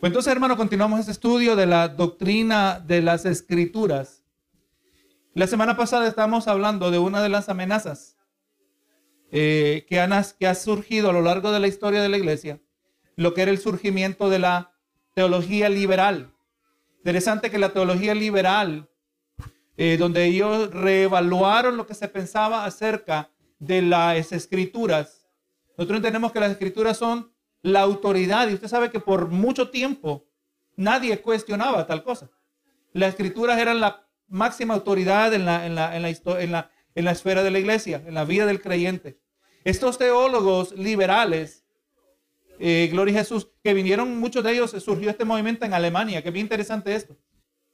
Pues entonces, hermano, continuamos este estudio de la doctrina de las escrituras. La semana pasada estábamos hablando de una de las amenazas eh, que, que ha surgido a lo largo de la historia de la iglesia, lo que era el surgimiento de la teología liberal. Interesante que la teología liberal, eh, donde ellos reevaluaron lo que se pensaba acerca de las escrituras. Nosotros entendemos que las escrituras son la autoridad y usted sabe que por mucho tiempo nadie cuestionaba tal cosa. Las escrituras eran la máxima autoridad en la, en la, en la, en la esfera de la iglesia, en la vida del creyente. Estos teólogos liberales, eh, Gloria a Jesús, que vinieron, muchos de ellos, surgió este movimiento en Alemania, que bien interesante esto.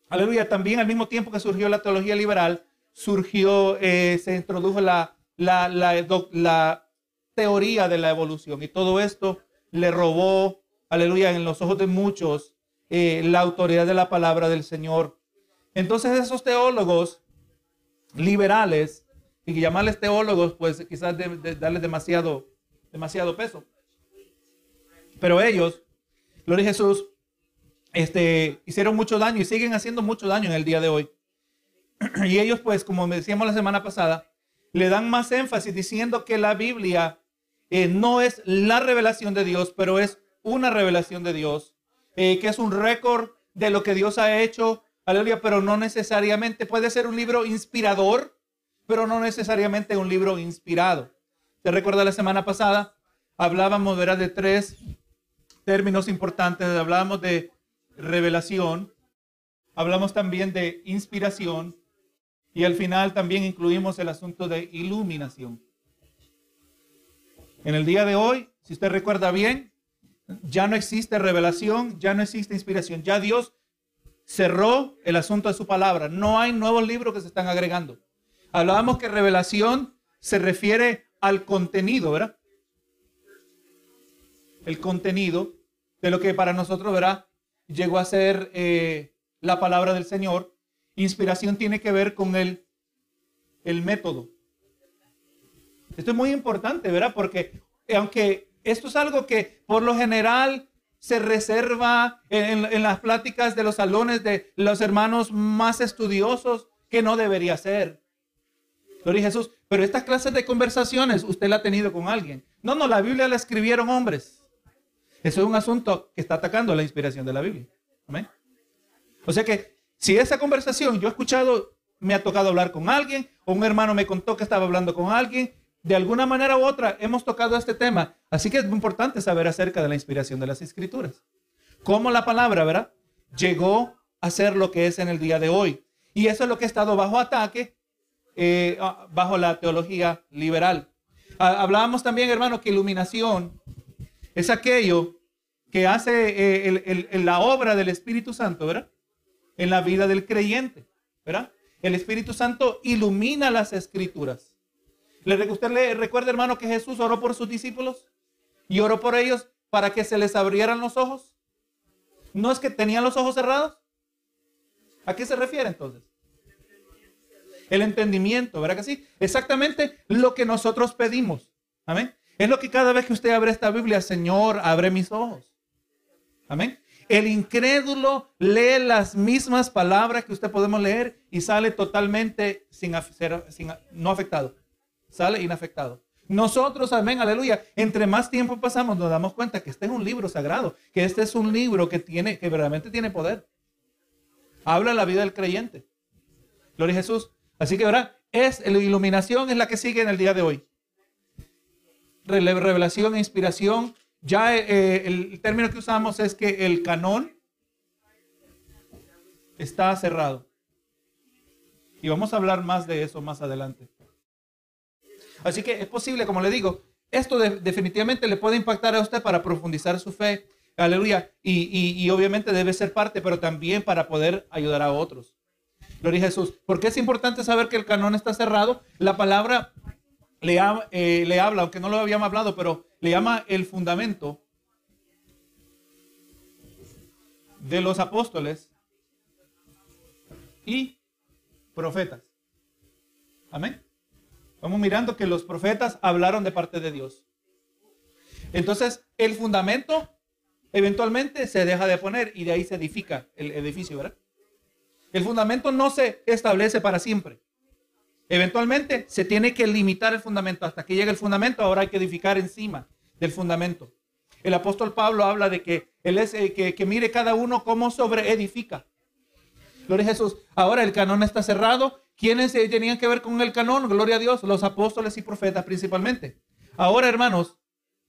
Aleluya, también al mismo tiempo que surgió la teología liberal, surgió, eh, se introdujo la, la, la, teoría de la evolución y todo esto le robó, aleluya, en los ojos de muchos, eh, la autoridad de la palabra del Señor. Entonces esos teólogos liberales, y llamarles teólogos, pues quizás darles demasiado, demasiado peso. Pero ellos, Gloria a Jesús, este, hicieron mucho daño y siguen haciendo mucho daño en el día de hoy. Y ellos, pues, como decíamos la semana pasada, le dan más énfasis diciendo que la Biblia eh, no es la revelación de Dios, pero es una revelación de Dios, eh, que es un récord de lo que Dios ha hecho, aleluya, pero no necesariamente puede ser un libro inspirador, pero no necesariamente un libro inspirado. ¿Te recuerda la semana pasada? Hablábamos de tres términos importantes, hablábamos de revelación, hablamos también de inspiración y al final también incluimos el asunto de iluminación. En el día de hoy, si usted recuerda bien, ya no existe revelación, ya no existe inspiración. Ya Dios cerró el asunto de su palabra. No hay nuevos libros que se están agregando. Hablábamos que revelación se refiere al contenido, ¿verdad? El contenido de lo que para nosotros, ¿verdad? Llegó a ser eh, la palabra del Señor. Inspiración tiene que ver con el, el método. Esto es muy importante, ¿verdad? Porque aunque esto es algo que por lo general se reserva en, las pláticas de los salones de los hermanos más estudiosos, que no debería ser. Gloria Jesús. Pero estas clases de conversaciones usted la ha tenido con alguien. No, no, la Biblia la escribieron hombres. Eso es un asunto que está atacando la inspiración de la Biblia. Amén. O sea que si esa conversación yo he escuchado, me ha tocado hablar con alguien, o un hermano me contó que estaba hablando con alguien, de alguna manera u otra hemos tocado este tema. Así que es importante saber acerca de la inspiración de las escrituras. Cómo la palabra, ¿verdad? Llegó a ser lo que es en el día de hoy. Y eso es lo que ha estado bajo ataque, eh, ah, bajo la teología liberal. Ah, hablábamos también, hermano, que iluminación es aquello que hace eh, la obra del Espíritu Santo, ¿verdad? En la vida del creyente, ¿verdad? El Espíritu Santo ilumina las escrituras. ¿Usted le recuerda, hermano, que Jesús oró por sus discípulos? Y oró por ellos para que se les abrieran los ojos. ¿No es que tenían los ojos cerrados? ¿A qué se refiere entonces? El entendimiento, ¿verdad que sí? Exactamente lo que nosotros pedimos. Amén. Es lo que cada vez que usted abre esta Biblia, Señor, abre mis ojos. Amén. El incrédulo lee las mismas palabras que usted podemos leer y sale totalmente sin, sin no afectado sale inafectado. Nosotros, amén, aleluya, entre más tiempo pasamos nos damos cuenta que este es un libro sagrado, que este es un libro que tiene, que verdaderamente tiene poder. Habla la vida del creyente. Gloria a Jesús. Así que ahora es la iluminación es la que sigue en el día de hoy. Revelación e inspiración. Ya eh, el término que usamos es que el canón está cerrado. Y vamos a hablar más de eso más adelante. Así que es posible, como le digo, esto definitivamente le puede impactar a usted para profundizar su fe. Aleluya. Y, obviamente debe ser parte, pero también para poder ayudar a otros. Gloria a Jesús. ¿Por qué es importante saber que el canón está cerrado? La palabra eh, le habla, aunque no lo habíamos hablado, pero le llama el fundamento de los apóstoles y profetas. Amén. Vamos mirando que los profetas hablaron de parte de Dios. Entonces, el fundamento eventualmente se deja de poner y de ahí se edifica el edificio, ¿verdad? El fundamento no se establece para siempre. Eventualmente se tiene que limitar el fundamento. Hasta que llegue el fundamento, ahora hay que edificar encima del fundamento. El apóstol Pablo habla de que él es eh, que, mire cada uno cómo sobre edifica. Gloria a Jesús. Ahora el canón está cerrado. ¿Quiénes eh, tenían que ver con el canón? Gloria a Dios. Los apóstoles y profetas principalmente. Ahora, hermanos,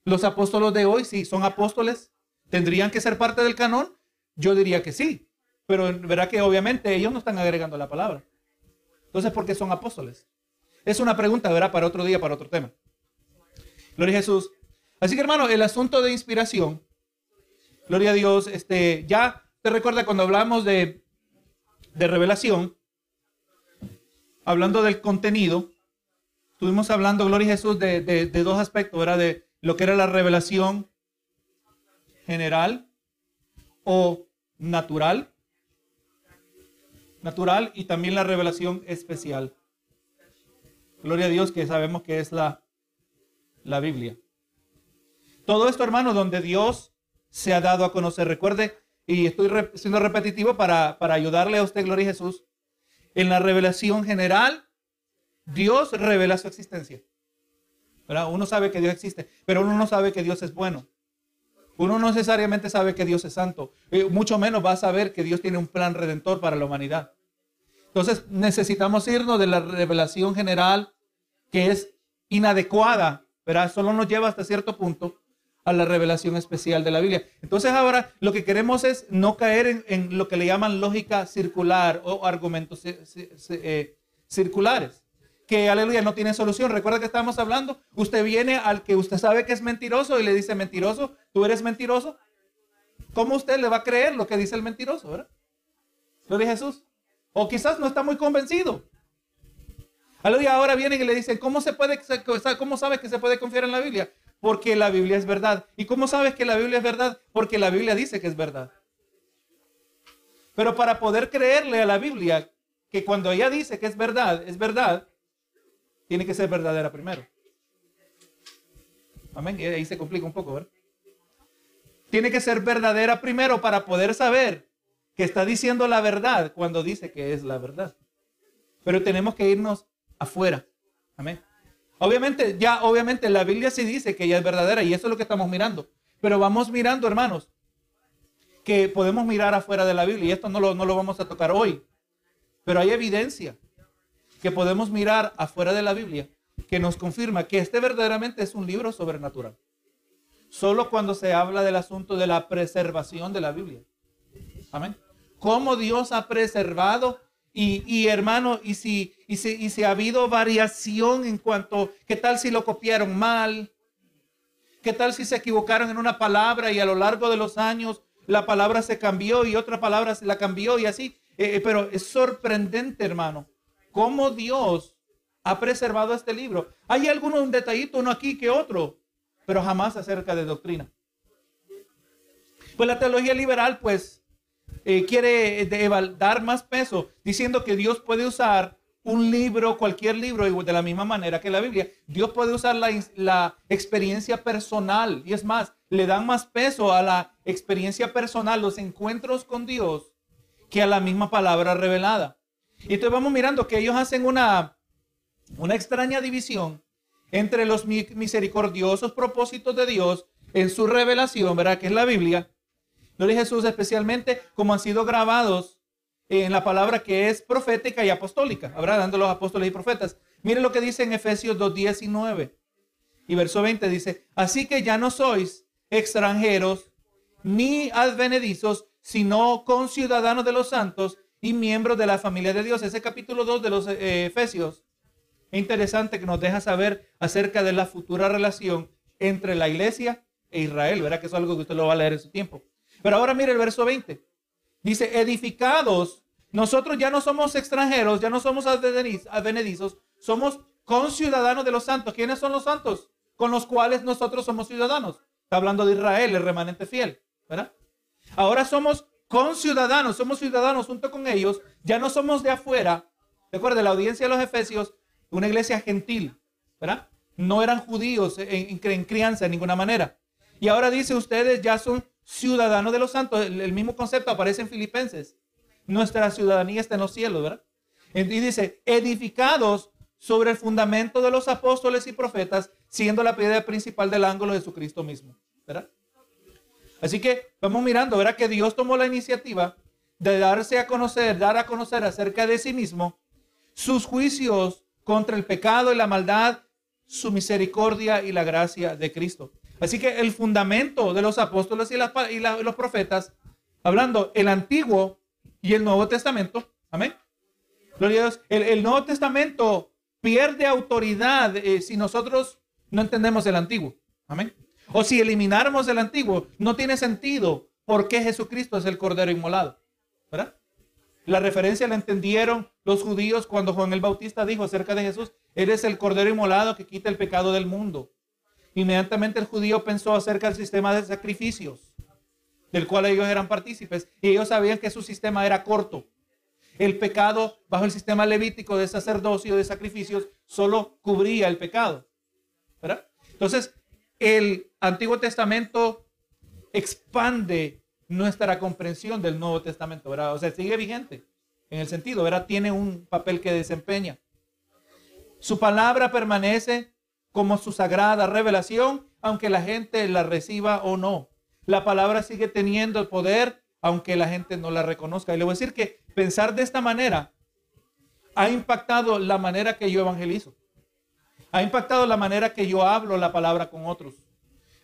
los apóstoles de hoy, sí, son apóstoles, ¿tendrían que ser parte del canón? Yo diría que sí. Pero verá que obviamente ellos no están agregando la palabra. Entonces, ¿por qué son apóstoles? Es una pregunta, verá, para otro día, para otro tema. Gloria a Jesús. Así que, hermano, el asunto de inspiración, gloria a Dios, este, ya te recuerda cuando hablamos de, de revelación, hablando del contenido, estuvimos hablando, gloria a Jesús, de, de, dos aspectos, ¿verdad? De lo que era la revelación general o natural natural y también la revelación especial. Gloria a Dios que sabemos que es la, la Biblia. Todo esto, hermano, donde Dios se ha dado a conocer. Recuerde, y estoy siendo repetitivo para, para ayudarle a usted, Gloria a Jesús. En la revelación general, Dios revela su existencia. ¿verdad? Uno sabe que Dios existe, pero uno no sabe que Dios es bueno. Uno no necesariamente sabe que Dios es santo. Eh, mucho menos va a saber que Dios tiene un plan redentor para la humanidad. Entonces necesitamos irnos de la revelación general que es inadecuada, pero solo nos lleva hasta cierto punto a la revelación especial de la Biblia. Entonces ahora lo que queremos es no caer en, lo que le llaman lógica circular o argumentos eh, circulares, que aleluya no tiene solución. Recuerda que estamos hablando, usted viene al que usted sabe que es mentiroso y le dice mentiroso, tú eres mentiroso. ¿Cómo usted le va a creer lo que dice el mentiroso, verdad? Lo de Jesús. O quizás no está muy convencido. Aleluya, ahora vienen y le dicen, ¿cómo, se puede, ¿cómo que se puede confiar en la Biblia? Porque la Biblia es verdad. ¿Y cómo sabes que la Biblia es verdad? Porque la Biblia dice que es verdad. Pero para poder creerle a la Biblia, que cuando ella dice que es verdad, es verdad, tiene que ser verdadera primero. Amén. Ahí se complica un poco, ¿verdad? Tiene que ser verdadera primero para poder saber que está diciendo la verdad cuando dice que es la verdad. Pero tenemos que irnos afuera. Amén. Obviamente, ya obviamente la Biblia sí dice que ella es verdadera y eso es lo que estamos mirando. Pero vamos mirando, hermanos, que podemos mirar afuera de la Biblia y esto no lo, no lo vamos a tocar hoy. Pero hay evidencia que podemos mirar afuera de la Biblia que nos confirma que este verdaderamente es un libro sobrenatural. Solo cuando se habla del asunto de la preservación de la Biblia. Amén cómo Dios ha preservado. Y, hermano, y si, y, si, y si ha habido variación en cuanto, ¿qué tal si lo copiaron mal? ¿Qué tal si se equivocaron en una palabra y a lo largo de los años la palabra se cambió y otra palabra se la cambió y así? Eh, eh, pero es sorprendente, hermano, cómo Dios ha preservado este libro. Hay algunos un detallito, uno aquí que otro, pero jamás acerca de doctrina. Pues la teología liberal, pues, eh, quiere eh, dar más peso diciendo que Dios puede usar un libro, cualquier libro, de la misma manera que la Biblia. Dios puede usar la, la, experiencia personal. Y es más, le dan más peso a la experiencia personal, los encuentros con Dios, que a la misma palabra revelada. Y entonces vamos mirando que ellos hacen una, una extraña división entre los misericordiosos propósitos de Dios en su revelación, ¿verdad? Que es la Biblia, Gloria a Jesús, especialmente como han sido grabados en la palabra que es profética y apostólica, habrá dando los apóstoles y profetas. Mire lo que dice en Efesios 2.19 y verso 20 dice, así que ya no sois extranjeros ni advenedizos, sino conciudadanos de los santos y miembros de la familia de Dios. Ese capítulo 2 de los eh, Efesios es interesante que nos deja saber acerca de la futura relación entre la iglesia e Israel. Verá que es algo que usted lo va a leer en su tiempo. Pero ahora mire el verso 20. Dice, edificados, nosotros ya no somos extranjeros, ya no somos advenedizos, somos conciudadanos de los santos. ¿Quiénes son los santos? Con los cuales nosotros somos ciudadanos. Está hablando de Israel, el remanente fiel, ¿verdad? Ahora somos conciudadanos, somos ciudadanos junto con ellos, ya no somos de afuera. Recuerde, la audiencia de los Efesios, una iglesia gentil, ¿verdad? No eran judíos en, en crianza de ninguna manera. Y ahora dice, ustedes ya son ciudadanos de los santos. El, mismo concepto aparece en Filipenses. Nuestra ciudadanía está en los cielos, ¿verdad? Y dice, edificados sobre el fundamento de los apóstoles y profetas, siendo la piedra principal del ángulo de Jesucristo mismo, ¿verdad? Así que vamos mirando, ¿verdad? Que Dios tomó la iniciativa de darse a conocer, dar a conocer acerca de sí mismo sus juicios contra el pecado y la maldad, su misericordia y la gracia de Cristo. Así que el fundamento de los apóstoles y, los profetas, hablando el Antiguo y el Nuevo Testamento, amén. Gloria a Dios. El, Nuevo Testamento pierde autoridad eh, si nosotros no entendemos el Antiguo, amén. O si elimináramos el Antiguo, no tiene sentido por qué Jesucristo es el Cordero inmolado, ¿verdad? La referencia la entendieron los judíos cuando Juan el Bautista dijo acerca de Jesús, eres el Cordero inmolado que quita el pecado del mundo. Inmediatamente el judío pensó acerca del sistema de sacrificios, del cual ellos eran partícipes, y ellos sabían que su sistema era corto. El pecado bajo el sistema levítico de sacerdocio de sacrificios solo cubría el pecado. ¿verdad? Entonces, el Antiguo Testamento expande nuestra comprensión del Nuevo Testamento, ¿verdad? O sea, sigue vigente en el sentido, ¿verdad? Tiene un papel que desempeña. Su palabra permanece como su sagrada revelación, aunque la gente la reciba o no. La palabra sigue teniendo el poder, aunque la gente no la reconozca. Y le voy a decir que pensar de esta manera ha impactado la manera que yo evangelizo. Ha impactado la manera que yo hablo la palabra con otros.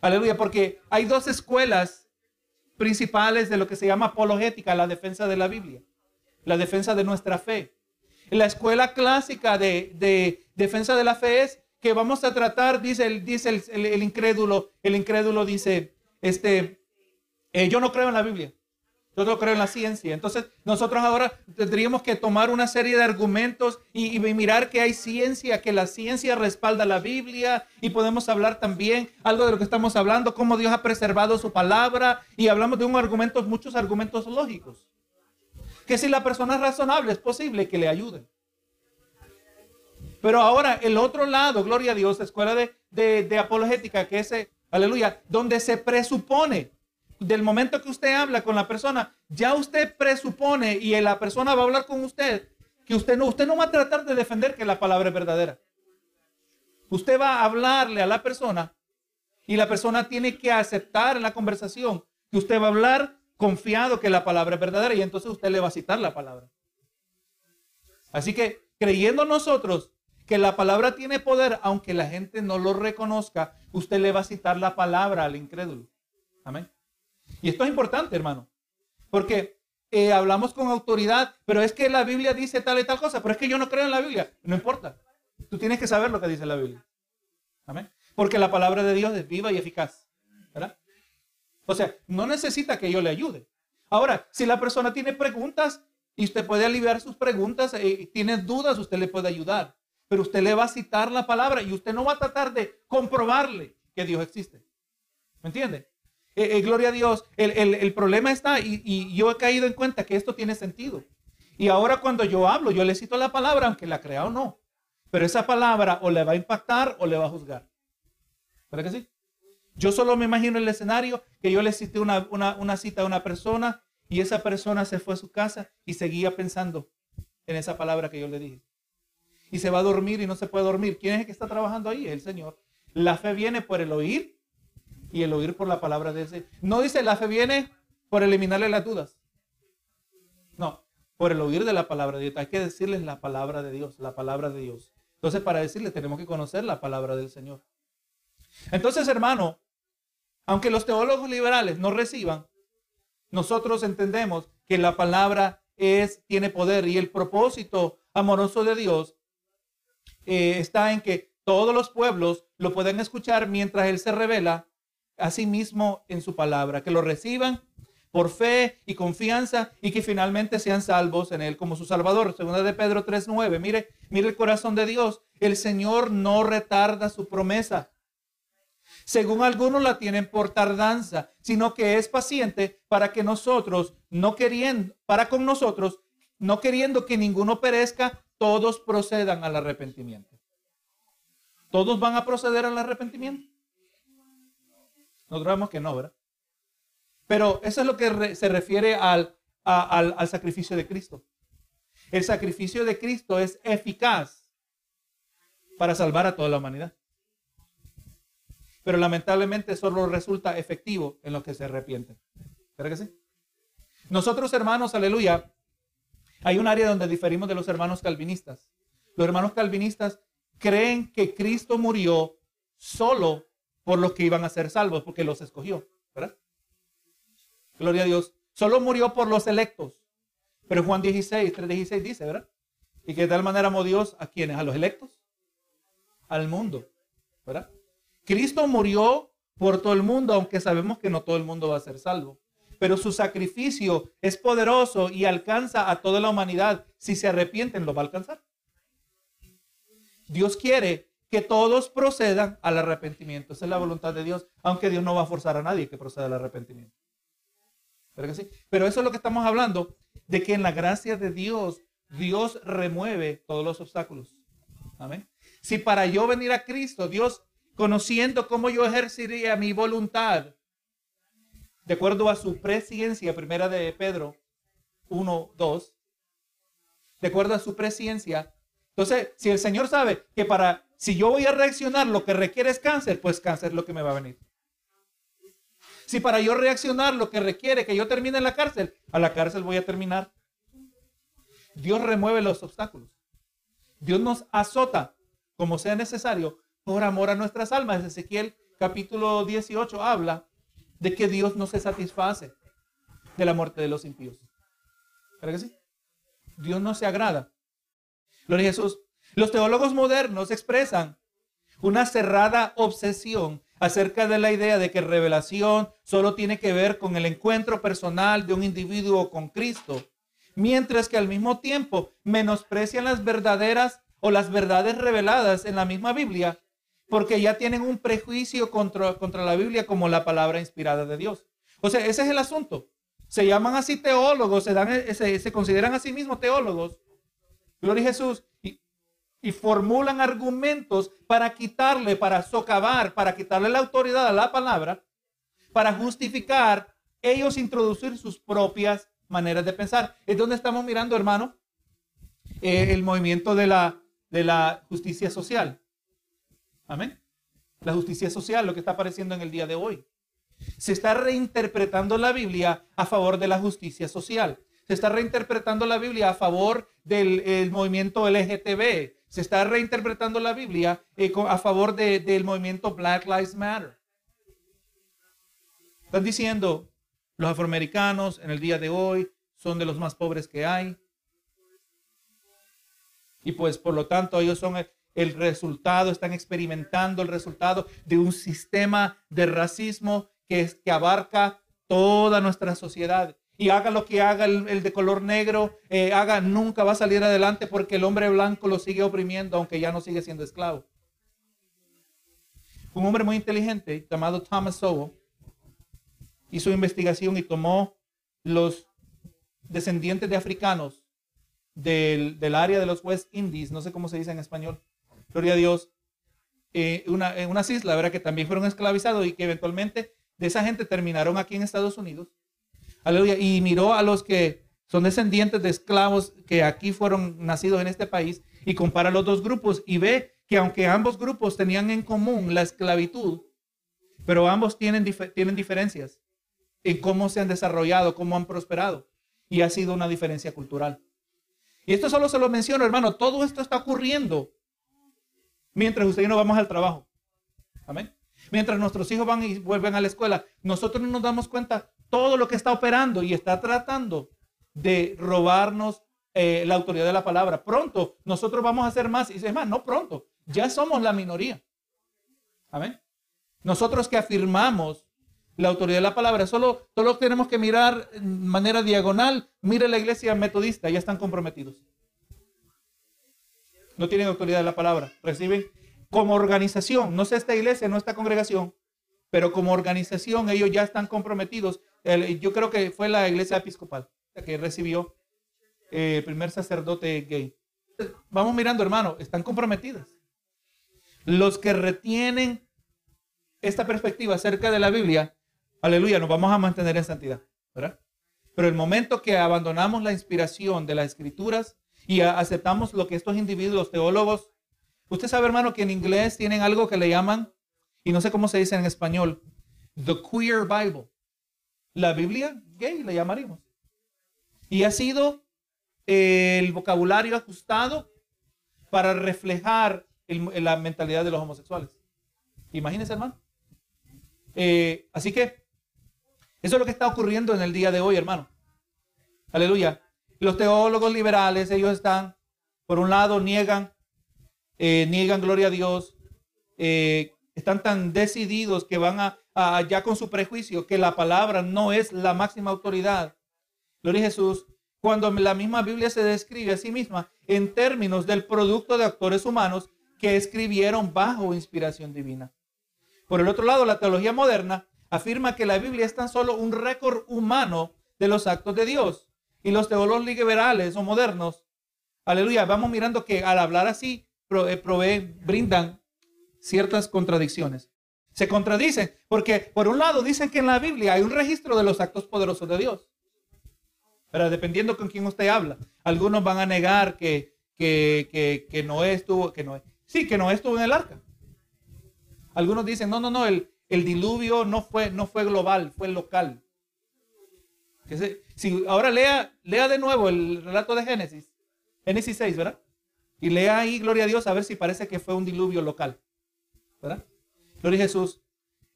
Aleluya, porque hay dos escuelas principales de lo que se llama apologética, la defensa de la Biblia, la defensa de nuestra fe. La escuela clásica de, defensa de la fe es que vamos a tratar, dice el, dice el, incrédulo, el incrédulo dice, este, eh, yo no creo en la Biblia. Yo no creo en la ciencia. Entonces, nosotros ahora tendríamos que tomar una serie de argumentos y, mirar que hay ciencia, que la ciencia respalda la Biblia y podemos hablar también algo de lo que estamos hablando, cómo Dios ha preservado su palabra y hablamos de un argumento, muchos argumentos lógicos. Que si la persona es razonable, es posible que le ayuden. Pero ahora, el otro lado, gloria a Dios, escuela de, de, de apologética, que es, aleluya, donde se presupone del momento que usted habla con la persona, ya usted presupone y la persona va a hablar con usted que usted no, usted no va a tratar de defender que la palabra es verdadera. Usted va a hablarle a la persona y la persona tiene que aceptar en la conversación que usted va a hablar confiado que la palabra es verdadera y entonces usted le va a citar la palabra. Así que creyendo nosotros que la palabra tiene poder, aunque la gente no lo reconozca, usted le va a citar la palabra al incrédulo. Amén. Y esto es importante, hermano, porque eh, hablamos con autoridad, pero es que la Biblia dice tal y tal cosa, pero es que yo no creo en la Biblia. No importa. Tú tienes que saber lo que dice la Biblia. Amén. Porque la palabra de Dios es viva y eficaz. ¿verdad? O sea, no necesita que yo le ayude. Ahora, si la persona tiene preguntas y usted puede aliviar sus preguntas, y eh, tiene dudas, usted le puede ayudar. Pero usted le va a citar la palabra y usted no va a tratar de comprobarle que Dios existe. ¿Me entiende? Eh, eh, gloria a Dios. El, problema está, y, yo he caído en cuenta que esto tiene sentido. Y ahora cuando yo hablo, yo le cito la palabra, aunque la crea o no. Pero esa palabra o le va a impactar o le va a juzgar. ¿Verdad que sí? Yo solo me imagino el escenario que yo le cité una, una cita a una persona y esa persona se fue a su casa y seguía pensando en esa palabra que yo le dije. Y se va a dormir y no se puede dormir. ¿Quién es el que está trabajando ahí? El Señor. La fe viene por el oír y el oír por la palabra de ese. No dice la fe viene por eliminarle las dudas. No, por el oír de la palabra de Dios. Hay que decirles la palabra de Dios, la palabra de Dios. Entonces, para decirles tenemos que conocer la palabra del Señor. Entonces, hermano, aunque los teólogos liberales no reciban, nosotros entendemos que la palabra es, tiene poder y el propósito amoroso de Dios eh, está en que todos los pueblos lo pueden escuchar mientras Él se revela mismo en su palabra, que lo reciban por fe y confianza y que finalmente sean salvos en él como su salvador. Segunda de Pedro 3:9. Mire, mire el corazón de Dios. El Señor no retarda su promesa. Según algunos la tienen por tardanza, sino que es paciente para que nosotros, no queriendo, para con nosotros, no queriendo que ninguno perezca, todos procedan al arrepentimiento. ¿Todos van a proceder al arrepentimiento? Nosotros vemos que no, ¿verdad? Pero eso es lo que se refiere al, al sacrificio de Cristo. El sacrificio de Cristo es eficaz para salvar a toda la humanidad. Pero lamentablemente solo resulta efectivo en los que se arrepienten. ¿Verdad que sí? Nosotros, hermanos, aleluya, hay un área donde diferimos de los hermanos calvinistas. Los hermanos calvinistas creen que Cristo murió solo por los que iban a ser salvos, porque los escogió. Gloria a Dios. Solo murió por los electos. Pero Juan 16, 3.16 dice, ¿verdad? Y que de tal manera amó Dios a quienes, a los electos, al mundo, ¿verdad? Cristo murió por todo el mundo, aunque sabemos que no todo el mundo va a ser salvo. Pero su sacrificio es poderoso y alcanza a toda la humanidad. Si se arrepienten, lo va a alcanzar. Dios quiere que todos procedan al arrepentimiento. Esa es la voluntad de Dios, aunque Dios no va a forzar a nadie que proceda al arrepentimiento. Pero, sí? Pero eso es lo que estamos hablando, de que en la gracia de Dios, Dios remueve todos los obstáculos. Amén. Si para yo venir a Cristo, Dios, conociendo cómo yo ejercería mi voluntad, de acuerdo a su presciencia, primera de Pedro 1, 2, de acuerdo a su presciencia, entonces, si el Señor sabe que para, si yo voy a reaccionar, lo que requiere es cáncer, pues cáncer es lo que me va a venir. Si para yo reaccionar lo que requiere que yo termine en la cárcel, a la cárcel voy a terminar. Dios remueve los obstáculos. Dios nos azota como sea necesario por amor a nuestras almas. Ezequiel capítulo 18 habla de que Dios no se satisface de la muerte de los impíos. ¿Verdad que sí? Dios no se agrada Gloria a Jesús. Los teólogos modernos expresan una cerrada obsesión acerca de la idea de que revelación solo tiene que ver con el encuentro personal de un individuo con Cristo, mientras que al mismo tiempo menosprecian las verdaderas o las verdades reveladas en la misma Biblia, porque ya tienen un prejuicio contra, contra la Biblia como la palabra inspirada de Dios. O sea, ese es el asunto. Se llaman así teólogos, se, dan, se, se consideran a sí mismos teólogos, Gloria a Jesús. Y, y formulan argumentos para quitarle, para socavar, para quitarle la autoridad a la palabra, para justificar, ellos introducir sus propias maneras de pensar. Es donde estamos mirando, hermano, eh, el movimiento de la, de la justicia social. Amén. La justicia social, lo que está apareciendo en el día de hoy. Se está reinterpretando la Biblia a favor de la justicia social. Se está reinterpretando la Biblia a favor del movimiento LGTB. Se está reinterpretando la Biblia eh, a favor del movimiento Black Lives Matter. Están diciendo, los afroamericanos en el día de hoy son de los más pobres que hay. Y pues por lo tanto ellos son el resultado, están experimentando el resultado de un sistema de racismo que, abarca toda nuestra sociedad y haga lo que haga el, de color negro, eh, haga, nunca va a salir adelante porque el hombre blanco lo sigue oprimiendo, aunque ya no sigue siendo esclavo. Un hombre muy inteligente llamado Thomas Sowell hizo investigación y tomó los descendientes de africanos del, área de los West Indies, no sé cómo se dice en español, gloria a Dios, eh, una, en unas islas, ¿verdad? Que también fueron esclavizados y que eventualmente de esa gente terminaron aquí en Estados Unidos Aleluya. Y miró a los que son descendientes de esclavos que aquí fueron nacidos en este país y compara los dos grupos y ve que aunque ambos grupos tenían en común la esclavitud, pero ambos tienen, tienen diferencias en cómo se han desarrollado, cómo han prosperado. Y ha sido una diferencia cultural. Y esto solo se lo menciono, hermano. Todo esto está ocurriendo mientras usted y no vamos al trabajo. Amén. Mientras nuestros hijos van y vuelven a la escuela, nosotros no nos damos cuenta todo lo que está operando y está tratando de robarnos eh, la autoridad de la palabra. Pronto nosotros vamos a hacer más. Y es más, no pronto, ya somos la minoría. Amén. Nosotros que afirmamos la autoridad de la palabra, solo, solo tenemos que mirar de manera diagonal. Mire la iglesia metodista, ya están comprometidos. No tienen autoridad de la palabra. Reciben como organización, no sé esta iglesia, no esta congregación, pero como organización ellos ya están comprometidos yo creo que fue la iglesia episcopal que recibió eh, el primer sacerdote gay. Vamos mirando, hermano, están comprometidas. Los que retienen esta perspectiva acerca de la Biblia aleluya, nos vamos a mantener en santidad, ¿verdad? Pero el momento que abandonamos la inspiración de las escrituras y aceptamos lo que estos individuos, teólogos, usted sabe hermano que en inglés tienen algo que le llaman, y no sé cómo se dice en español, the queer Bible. La Biblia gay le llamaríamos. Y ha sido el vocabulario ajustado para reflejar la mentalidad de los homosexuales. Imagínense, hermano. Eh, así que eso es lo que está ocurriendo en el día de hoy, hermano. Aleluya. Los teólogos liberales, ellos están, por un lado, niegan, eh, niegan gloria a Dios, eh, están tan decididos que van a, ya con su prejuicio que la palabra no es la máxima autoridad. Gloria a Jesús. Cuando la misma Biblia se describe a sí misma en términos del producto de actores humanos que escribieron bajo inspiración divina. Por el otro lado, la teología moderna afirma que la Biblia es tan solo un récord humano de los actos de Dios. Y los teólogos liberales o modernos, aleluya, vamos mirando que al hablar así, eh, proveen, brindan ciertas contradicciones. Se contradicen porque por un lado dicen que en la Biblia hay un registro de los actos poderosos de Dios. Pero dependiendo con quién usted habla, algunos van a negar que, que, que, que Noé estuvo, que Noé, sí, que Noé estuvo en el arca. Algunos dicen, no, no, no, el, el diluvio no fue, no fue global, fue local. Si ahora lea, lea de nuevo el relato de Génesis, Génesis 6, ¿verdad? Y lea ahí, gloria a Dios, a ver si parece que fue un diluvio local. ¿Verdad? Gloria a Jesús.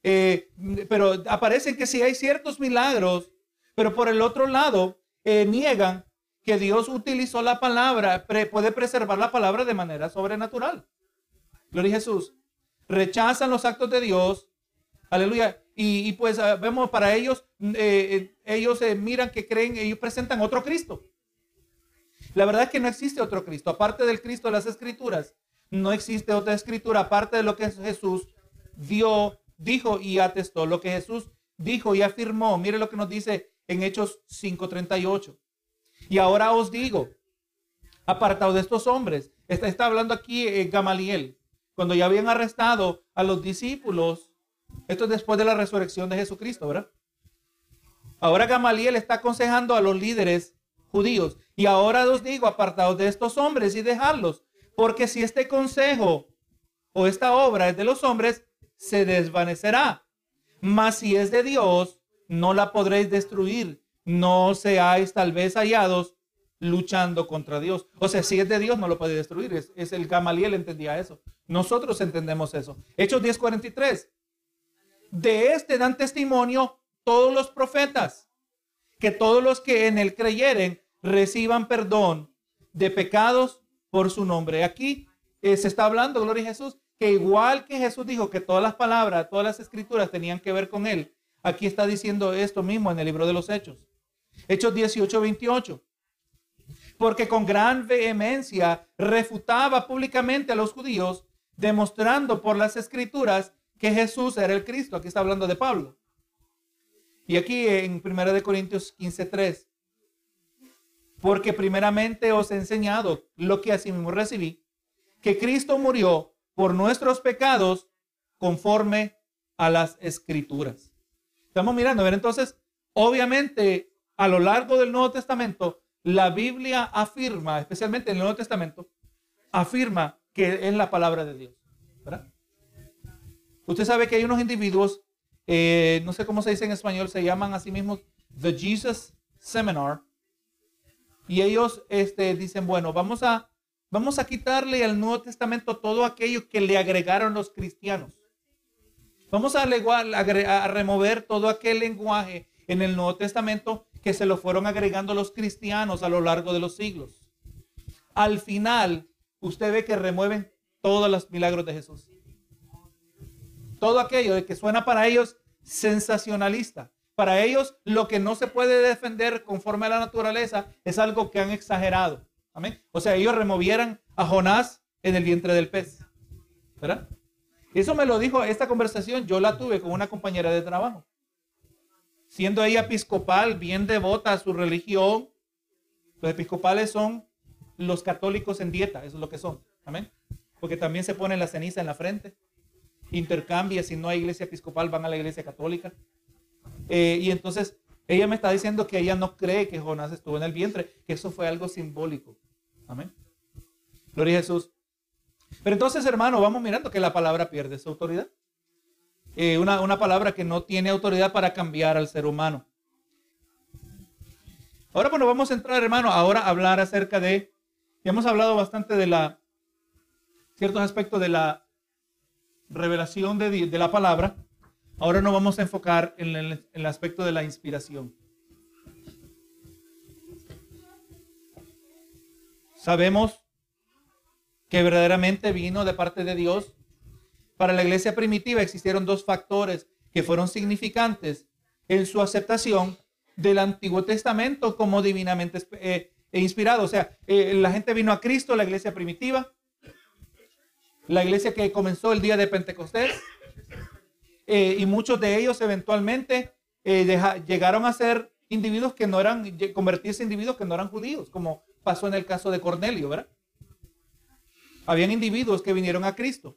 Eh, pero aparecen que sí hay ciertos milagros, pero por el otro lado eh, niegan que Dios utilizó la palabra, puede preservar la palabra de manera sobrenatural. Gloria a Jesús. Rechazan los actos de Dios Aleluya. Y, pues ah, vemos para ellos, mm, eh, eh, ellos eh, miran que creen, ellos presentan otro Cristo. La verdad es que no existe otro Cristo. Aparte del Cristo de las Escrituras, no existe otra escritura aparte de lo que Jesús dio, dijo y atestó. Lo que Jesús dijo y afirmó. Mire lo que nos dice en Hechos 5:38. Y ahora os digo, apartado de estos hombres, está, está hablando aquí Gamaliel, cuando ya habían arrestado a los discípulos esto es después de la resurrección de Jesucristo, ¿verdad? Ahora Gamaliel está aconsejando a los líderes judíos. Y ahora os digo, apartados de estos hombres y dejadlos. Porque si este consejo o esta obra es de los hombres, se desvanecerá. Mas si es de Dios, no la podréis destruir. No seáis tal vez hallados luchando contra Dios. O sea, si es de Dios, no lo puede destruir. Es, es el Gamaliel entendía eso. Nosotros entendemos eso. Hechos 10:43. De este dan testimonio todos los profetas, que todos los que en él creyeren reciban perdón de pecados por su nombre. Aquí eh, se está hablando, gloria a Jesús, que igual que Jesús dijo que todas las palabras, todas las escrituras tenían que ver con él, aquí está diciendo esto mismo en el libro de los Hechos. Hechos 18, 28. Porque con gran vehemencia refutaba públicamente a los judíos, demostrando por las escrituras que Jesús era el Cristo. Aquí está hablando de Pablo. Y aquí en 1 Corintios 15, 3. Porque primeramente os he enseñado lo que así mismo recibí, que Cristo murió por nuestros pecados conforme a las escrituras. Estamos mirando, a ver, entonces, obviamente, a lo largo del Nuevo Testamento, la Biblia afirma, especialmente en el Nuevo Testamento, afirma que es la palabra de Dios. ¿verdad? Usted sabe que hay unos individuos, eh, no sé cómo se dice en español, se llaman a sí mismos The Jesus Seminar. Y ellos este, dicen, bueno, vamos a, vamos a quitarle al Nuevo Testamento todo aquello que le agregaron los cristianos. Vamos a, a remover todo aquel lenguaje en el Nuevo Testamento que se lo fueron agregando los cristianos a lo largo de los siglos. Al final, usted ve que remueven todos los milagros de Jesús todo aquello que suena para ellos sensacionalista. Para ellos lo que no se puede defender conforme a la naturaleza es algo que han exagerado. Amén. O sea, ellos removieran a Jonás en el vientre del pez. ¿Verdad? Eso me lo dijo esta conversación, yo la tuve con una compañera de trabajo. Siendo ella episcopal, bien devota a su religión, los episcopales son los católicos en dieta, eso es lo que son. Amén. Porque también se pone la ceniza en la frente intercambia, si no hay iglesia episcopal, van a la iglesia católica. Eh, y entonces ella me está diciendo que ella no cree que Jonás estuvo en el vientre, que eso fue algo simbólico. Amén. Gloria a Jesús. Pero entonces, hermano, vamos mirando que la palabra pierde su autoridad. Eh, una, una palabra que no tiene autoridad para cambiar al ser humano. Ahora, bueno, vamos a entrar, hermano, ahora a hablar acerca de, ya hemos hablado bastante de la, ciertos aspectos de la revelación de, la palabra. Ahora nos vamos a enfocar en el, en el aspecto de la inspiración. Sabemos que verdaderamente vino de parte de Dios. Para la iglesia primitiva existieron dos factores que fueron significantes en su aceptación del Antiguo Testamento como divinamente eh, e inspirado. O sea, eh, la gente vino a Cristo, la iglesia primitiva, la iglesia que comenzó el día de Pentecostés, eh, y muchos de ellos eventualmente llegaron a ser individuos que no eran, convertirse en individuos que no eran judíos, como pasó en el caso de Cornelio, ¿verdad? Habían individuos que vinieron a Cristo.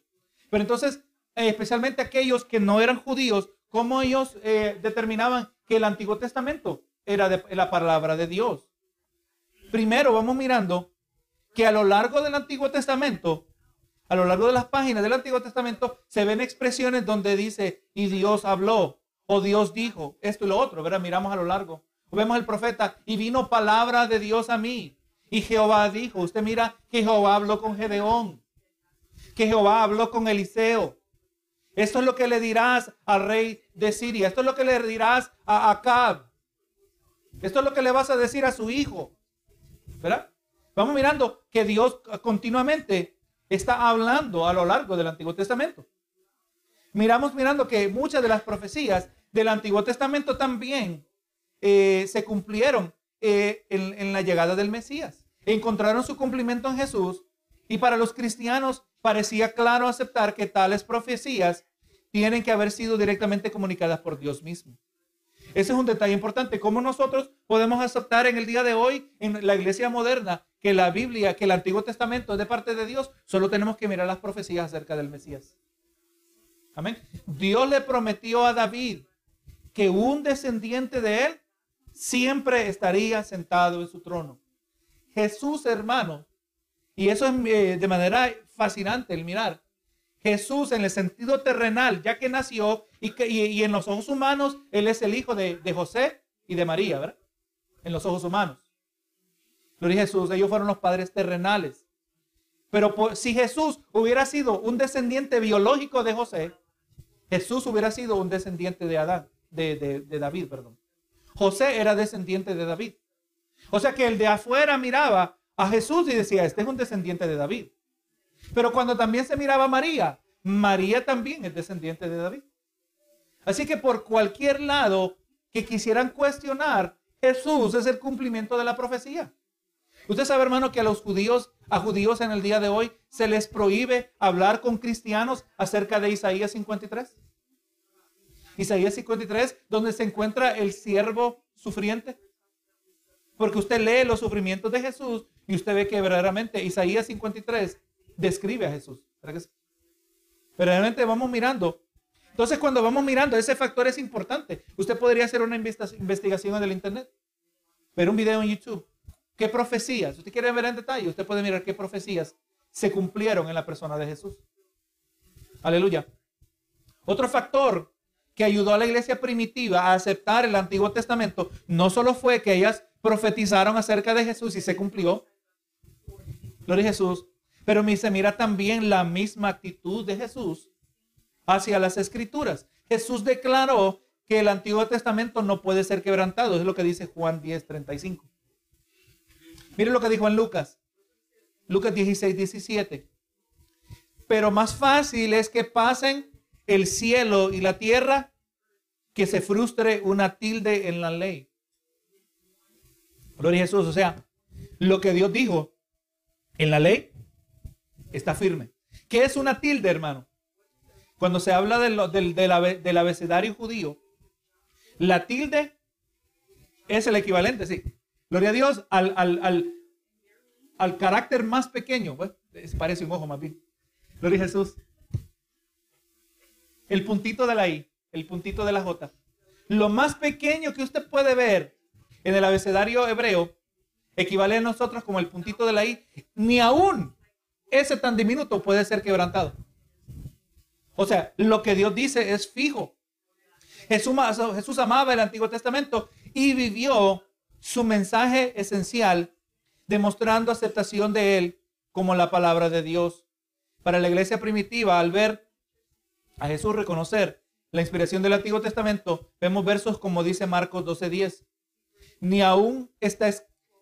Pero entonces, eh, especialmente aquellos que no eran judíos, ¿cómo ellos eh, determinaban que el Antiguo Testamento era la palabra de Dios? Primero, vamos mirando que a lo largo del Antiguo Testamento, a lo largo de las páginas del Antiguo Testamento, se ven expresiones donde dice, y Dios habló, o Dios dijo, esto y lo otro, ¿verdad? Miramos a lo largo. Vemos el profeta, y vino palabra de Dios a mí. Y Jehová dijo, usted mira que Jehová habló con Gedeón, que Jehová habló con Eliseo. Esto es lo que le dirás al rey de Siria. Esto es lo que le dirás a Acab. Esto es lo que le vas a decir a su hijo. ¿Verdad? Vamos mirando que Dios continuamente está hablando a lo largo del Antiguo Testamento. Miramos mirando que muchas de las profecías del Antiguo Testamento también eh, se cumplieron eh, en, la llegada del Mesías. Encontraron su cumplimiento en Jesús y para los cristianos parecía claro aceptar que tales profecías tienen que haber sido directamente comunicadas por Dios mismo. Ese es un detalle importante. ¿Cómo nosotros podemos aceptar en el día de hoy, en la iglesia moderna, que la Biblia, que el Antiguo Testamento es de parte de Dios? Solo tenemos que mirar las profecías acerca del Mesías. Amén. Dios le prometió a David que un descendiente de él siempre estaría sentado en su trono. Jesús, hermano, y eso es eh, de manera fascinante el mirar. Jesús en el sentido terrenal, ya que nació y, que, y, en los ojos humanos, Él es el hijo de, José y de María, ¿verdad? En los ojos humanos. Gloria a Jesús, ellos fueron los padres terrenales. Pero si Jesús hubiera sido un descendiente biológico de José, Jesús hubiera sido un descendiente de Adán, de, de David, perdón. José era descendiente de David. O sea que el de afuera miraba a Jesús y decía, este es un descendiente de David. Pero cuando también se miraba a María, María también es descendiente de David. Así que por cualquier lado que quisieran cuestionar, Jesús es el cumplimiento de la profecía. Usted sabe, hermano, que a los judíos, a judíos en el día de hoy, se les prohíbe hablar con cristianos acerca de Isaías 53. Isaías 53, donde se encuentra el siervo sufriente. Porque usted lee los sufrimientos de Jesús y usted ve que verdaderamente Isaías 53 describe a Jesús. Verdaderamente vamos mirando. Entonces cuando vamos mirando, ese factor es importante. Usted podría hacer una investigación en el Internet, ver un video en YouTube. ¿Qué profecías? Usted quiere ver en detalle, usted puede mirar qué profecías se cumplieron en la persona de Jesús. Aleluya. Otro factor que ayudó a la iglesia primitiva a aceptar el Antiguo Testamento no solo fue que ellas profetizaron acerca de Jesús y se cumplió, gloria a Jesús, pero se mira también la misma actitud de Jesús hacia las escrituras. Jesús declaró que el Antiguo Testamento no puede ser quebrantado, es lo que dice Juan 10, 35. Mire lo que dijo en Lucas, Lucas 16, 17. Pero más fácil es que pasen el cielo y la tierra que se frustre una tilde en la ley. Gloria a Jesús. O sea, lo que Dios dijo en la ley está firme. ¿Qué es una tilde, hermano? Cuando se habla del, del, abecedario judío, la tilde es el equivalente, sí. Gloria a Dios al, al, al, carácter más pequeño. Pues, parece un ojo más bien. Gloria a Jesús. El puntito de la I, el puntito de la J. lo más pequeño que usted puede ver en el abecedario hebreo equivale a nosotros como el puntito de la I, ni aún ese tan diminuto puede ser quebrantado. O sea, lo que Dios dice es fijo. Jesús, Jesús amaba el Antiguo Testamento y vivió su mensaje esencial, demostrando aceptación de él como la palabra de Dios. Para la iglesia primitiva, al ver a Jesús reconocer la inspiración del Antiguo Testamento, vemos versos como dice Marcos 12:10. Ni aún esta,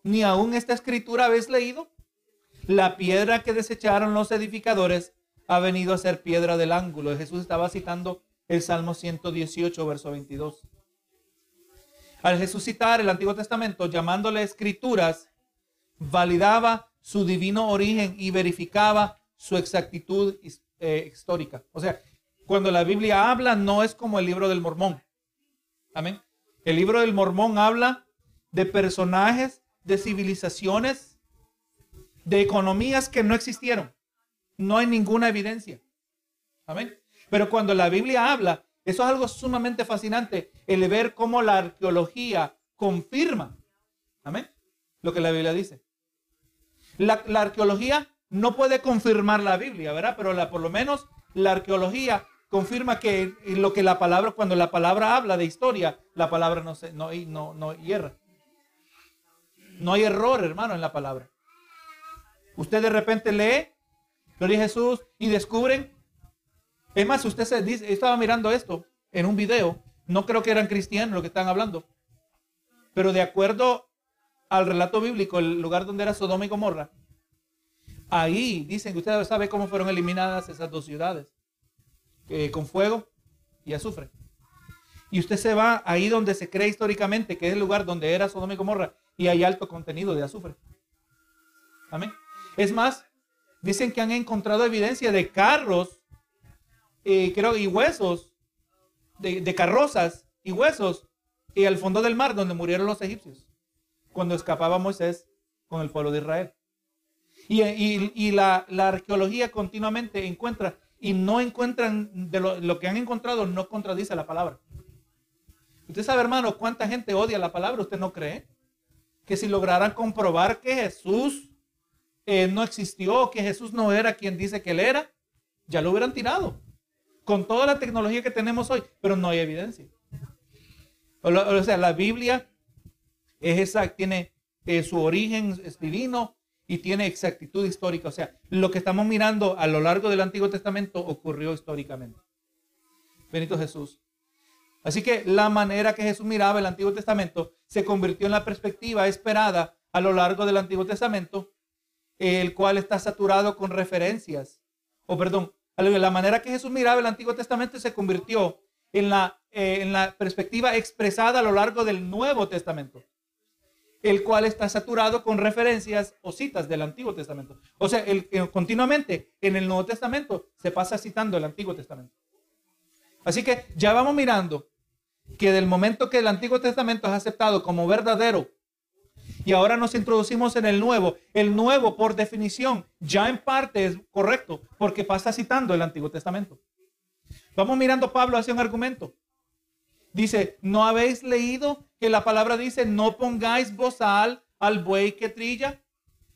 ni aún esta escritura habéis leído. La piedra que desecharon los edificadores ha venido a ser piedra del ángulo. Jesús estaba citando el Salmo 118, verso 22. Al Jesús citar el Antiguo Testamento, llamándole escrituras, validaba su divino origen y verificaba su exactitud eh, histórica. O sea, cuando la Biblia habla, no es como el libro del mormón. Amén. El libro del mormón habla de personajes, de civilizaciones, de economías que no existieron. No hay ninguna evidencia. Amén. Pero cuando la Biblia habla, eso es algo sumamente fascinante, el ver cómo la arqueología confirma, amén, lo que la Biblia dice. La, arqueología no puede confirmar la Biblia, ¿verdad? Pero por lo menos la arqueología confirma que lo que la palabra, cuando la palabra habla de historia, la palabra no, se, no, no, no hierra. No hay error, hermano, en la palabra. Usted de repente lee, gloria Jesús, y descubren es más, usted se dice, estaba mirando esto en un video, no creo que eran cristianos lo que están hablando, pero de acuerdo al relato bíblico, el lugar donde era Sodoma y Gomorra, ahí dicen que usted sabe cómo fueron eliminadas esas dos ciudades, eh, con fuego y azufre. Y usted se va ahí donde se cree históricamente que es el lugar donde era Sodoma y Gomorra y hay alto contenido de azufre. Amén. Es más, dicen que han encontrado evidencia de carros eh, creo, y huesos de, carrozas y huesos y al fondo del mar donde murieron los egipcios cuando escapaba Moisés con el pueblo de Israel. Y, la, arqueología continuamente encuentra y no encuentran, de lo, lo, que han encontrado no contradice la palabra. Usted sabe, hermano, cuánta gente odia la palabra, usted no cree. Que si lograran comprobar que Jesús eh, no existió, que Jesús no era quien dice que él era, ya lo hubieran tirado con toda la tecnología que tenemos hoy, pero no hay evidencia. O, sea, la Biblia es esa, tiene eh, su origen divino y tiene exactitud histórica. O sea, lo que estamos mirando a lo largo del Antiguo Testamento ocurrió históricamente. Benito Jesús. Así que la manera que Jesús miraba el Antiguo Testamento se convirtió en la perspectiva esperada a lo largo del Antiguo Testamento, el cual está saturado con referencias, o perdón, la manera que Jesús miraba el Antiguo Testamento se convirtió en la, eh, en la perspectiva expresada a lo largo del Nuevo Testamento, el cual está saturado con referencias o citas del Antiguo Testamento. O sea, el, eh, continuamente en el Nuevo Testamento se pasa citando el Antiguo Testamento. Así que ya vamos mirando que del momento que el Antiguo Testamento es aceptado como verdadero y ahora nos introducimos en el nuevo. El nuevo, por definición, ya en parte es correcto, porque pasa citando el Antiguo Testamento. Vamos mirando, Pablo hace un argumento. Dice, ¿no habéis leído que la palabra dice, no pongáis bozal al buey que trilla?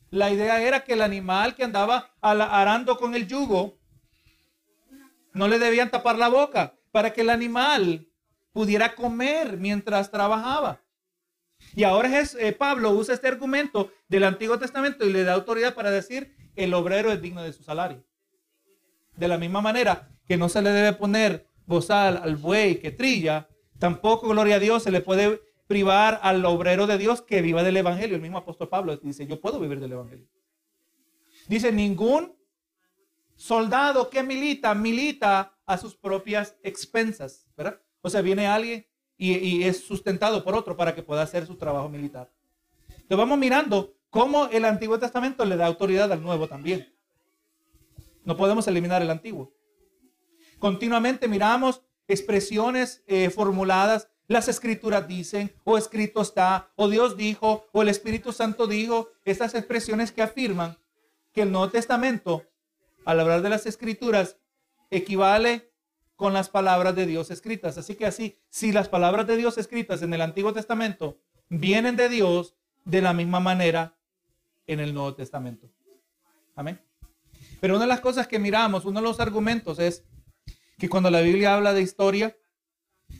La idea era que el animal que andaba arando con el yugo, no le debían tapar la boca para que el animal pudiera comer mientras trabajaba. Y ahora es, eh, Pablo usa este argumento del Antiguo Testamento y le da autoridad para decir el obrero es digno de su salario. De la misma manera que no se le debe poner bozal al buey que trilla, tampoco, gloria a Dios, se le puede privar al obrero de Dios que viva del Evangelio. El mismo apóstol Pablo dice, yo puedo vivir del Evangelio. Dice, ningún soldado que milita, milita a sus propias expensas, ¿verdad? O sea, viene alguien y, es sustentado por otro para que pueda hacer su trabajo militar. Entonces vamos mirando cómo el Antiguo Testamento le da autoridad al Nuevo también. No podemos eliminar el Antiguo. Continuamente miramos expresiones eh, formuladas. Las escrituras dicen, o escrito está, o Dios dijo, o el Espíritu Santo dijo. Estas expresiones que afirman que el Nuevo Testamento, al hablar de las escrituras, equivale con las palabras de Dios escritas. Así que así, si las palabras de Dios escritas en el Antiguo Testamento vienen de Dios, de la misma manera en el Nuevo Testamento. Amén. Pero una de las cosas que miramos, uno de los argumentos es que cuando la Biblia habla de historia,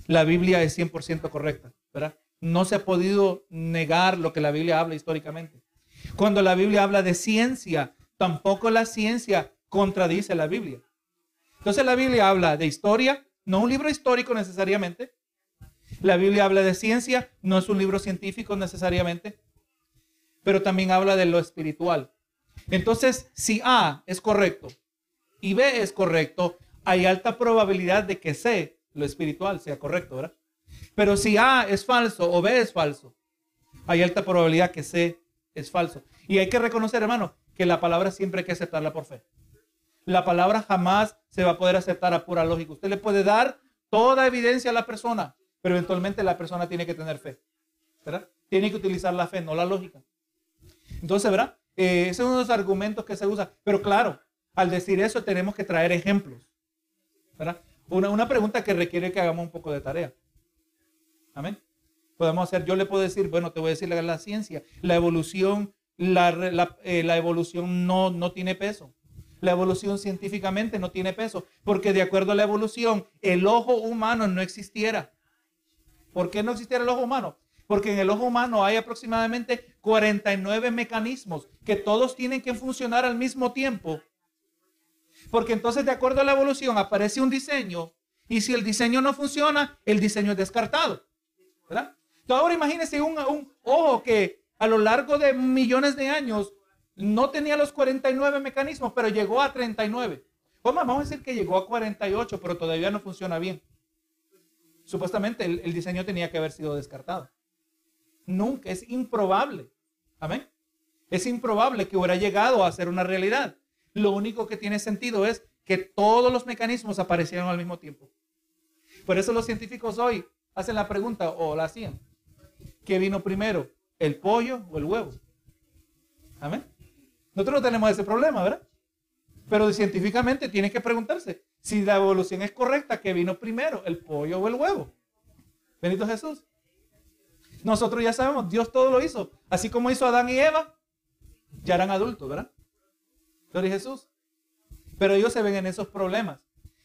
la Biblia es 100% correcta, ¿verdad? No se ha podido negar lo que la Biblia habla históricamente. Cuando la Biblia habla de ciencia, tampoco la ciencia contradice la Biblia. Entonces la Biblia habla de historia, no un libro histórico necesariamente. La Biblia habla de ciencia, no es un libro científico necesariamente, pero también habla de lo espiritual. Entonces, si A es correcto y B es correcto, hay alta probabilidad de que C, lo espiritual, sea correcto, ¿verdad? Pero si A es falso o B es falso, hay alta probabilidad que C es falso. Y hay que reconocer, hermano, que la palabra siempre hay que aceptarla por fe. La palabra jamás se va a poder aceptar a pura lógica. Usted le puede dar toda evidencia a la persona, pero eventualmente la persona tiene que tener fe. ¿verdad? Tiene que utilizar la fe, no la lógica. Entonces, ¿verdad? Eh, ese es uno de los argumentos que se usa. Pero claro, al decir eso tenemos que traer ejemplos. ¿verdad? Una, pregunta que requiere que hagamos un poco de tarea. Amén. Podemos hacer, yo le puedo decir, bueno, te voy a decir la, la ciencia, la evolución, la, eh, la evolución no, no tiene peso. La evolución científicamente no tiene peso, porque de acuerdo a la evolución, el ojo humano no existiera. ¿Por qué no existiera el ojo humano? Porque en el ojo humano hay aproximadamente 49 mecanismos que todos tienen que funcionar al mismo tiempo. Porque entonces, de acuerdo a la evolución, aparece un diseño y si el diseño no funciona, el diseño es descartado. Entonces, ahora imagínense un ojo que a lo largo de millones de años no tenía los 49 mecanismos, pero llegó a 39. ¿Cómo? Vamos a decir que llegó a 48, pero todavía no funciona bien. Supuestamente el, el diseño tenía que haber sido descartado. Nunca, es improbable. Amén. Es improbable que hubiera llegado a ser una realidad. Lo único que tiene sentido es que todos los mecanismos aparecieron al mismo tiempo. Por eso los científicos hoy hacen la pregunta, o la hacían, ¿qué vino primero? ¿El pollo o el huevo? Amén. Nosotros no tenemos ese problema, ¿verdad? Pero científicamente tiene que preguntarse si la evolución es correcta, ¿qué vino primero, el pollo o el huevo? Benito Jesús. Nosotros ya sabemos, Dios todo lo hizo. Así como hizo Adán y Eva, ya eran adultos, ¿verdad? Gloria a Jesús. Pero ellos se ven en esos problemas.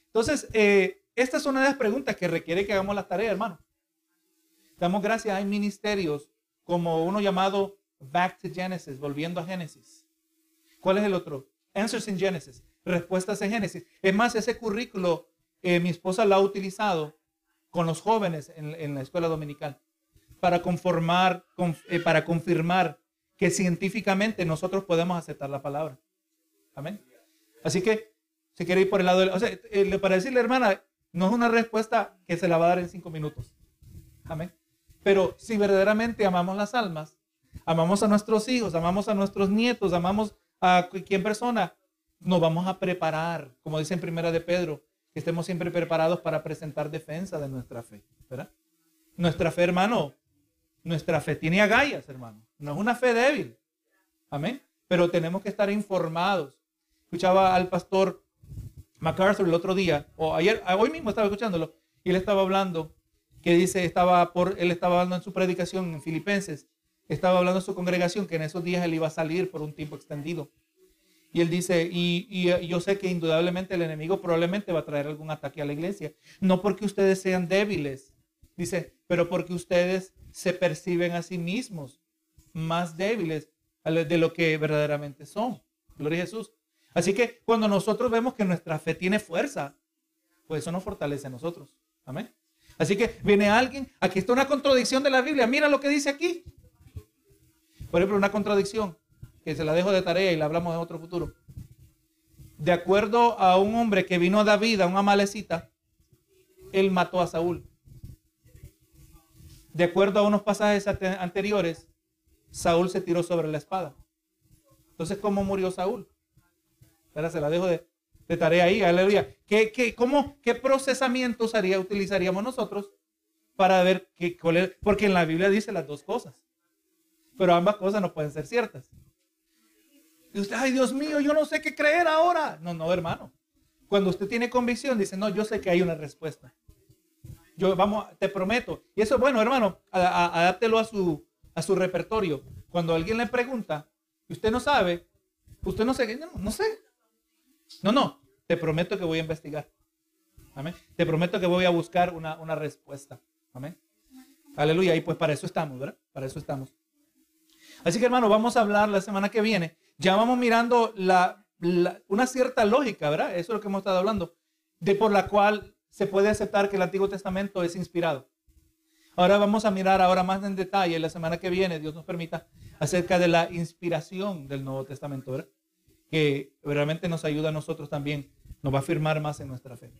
Entonces, eh, esta es una de las preguntas que requiere que hagamos la tarea, hermano. Damos gracias, hay ministerios como uno llamado Back to Genesis, volviendo a Génesis ¿Cuál es el otro? Answers in Genesis. Respuestas en Génesis. Es más, ese currículo eh, mi esposa lo ha utilizado con los jóvenes en, la escuela dominical para conformar, eh, para confirmar que científicamente nosotros podemos aceptar la palabra. Amén. Así que, si quiere ir por el lado, de, o sea, eh, para decirle, hermana, no es una respuesta que se la va a dar en cinco minutos. Amén. Pero si verdaderamente amamos las almas, amamos a nuestros hijos, amamos a nuestros nietos, amamos a quien persona, nos vamos a preparar, como dice en Primera de Pedro, que estemos siempre preparados para presentar defensa de nuestra fe. Nuestra fe, hermano, nuestra fe tiene agallas, hermano. No es una fe débil. Amén. Pero tenemos que estar informados. Escuchaba al pastor MacArthur el otro día, o ayer, hoy mismo estaba escuchándolo, y él estaba hablando, que dice, estaba por, él estaba hablando en su predicación en Filipenses, estaba hablando a su congregación que en esos días él iba a salir por un tiempo extendido. Y él dice, y, yo sé que indudablemente el enemigo probablemente va a traer algún ataque a la iglesia. No porque ustedes sean débiles, dice, pero porque ustedes se perciben a sí mismos más débiles de lo que verdaderamente son. Gloria a Jesús. Así que cuando nosotros vemos que nuestra fe tiene fuerza, pues eso nos fortalece a nosotros. Amén. Así que viene alguien, aquí está una contradicción de la Biblia. Mira lo que dice aquí. Por ejemplo, una contradicción, que se la dejo de tarea y la hablamos en otro futuro. De acuerdo a un hombre que vino a David, a una malecita, él mató a Saúl. De acuerdo a unos pasajes anteriores, Saúl se tiró sobre la espada. Entonces, ¿cómo murió Saúl? Ahora se la dejo de, tarea ahí, aleluya. ¿Qué, qué, cómo, ¿Qué procesamiento usaría, utilizaríamos nosotros para ver qué, Porque en la Biblia dice las dos cosas pero ambas cosas no pueden ser ciertas. Y usted, ay Dios mío, yo no sé qué creer ahora. No, no, hermano. Cuando usted tiene convicción, dice, no, yo sé que hay una respuesta. Yo, vamos, te prometo. Y eso es bueno, hermano, adáptelo a su, a su repertorio. Cuando alguien le pregunta y usted no sabe, usted no sé, no, no sé. No, no, te prometo que voy a investigar. Amén. Te prometo que voy a buscar una, una respuesta. Amén. Aleluya. Y pues para eso estamos, ¿verdad? Para eso estamos. Así que hermano, vamos a hablar la semana que viene. Ya vamos mirando la, una cierta lógica, ¿verdad? Eso es lo que hemos estado hablando, de por la cual se puede aceptar que el Antiguo Testamento es inspirado. Ahora vamos a mirar ahora más en detalle la semana que viene, Dios nos permita, acerca de la inspiración del Nuevo Testamento, ¿verdad? Que realmente nos ayuda a nosotros también, nos va a afirmar más en nuestra fe.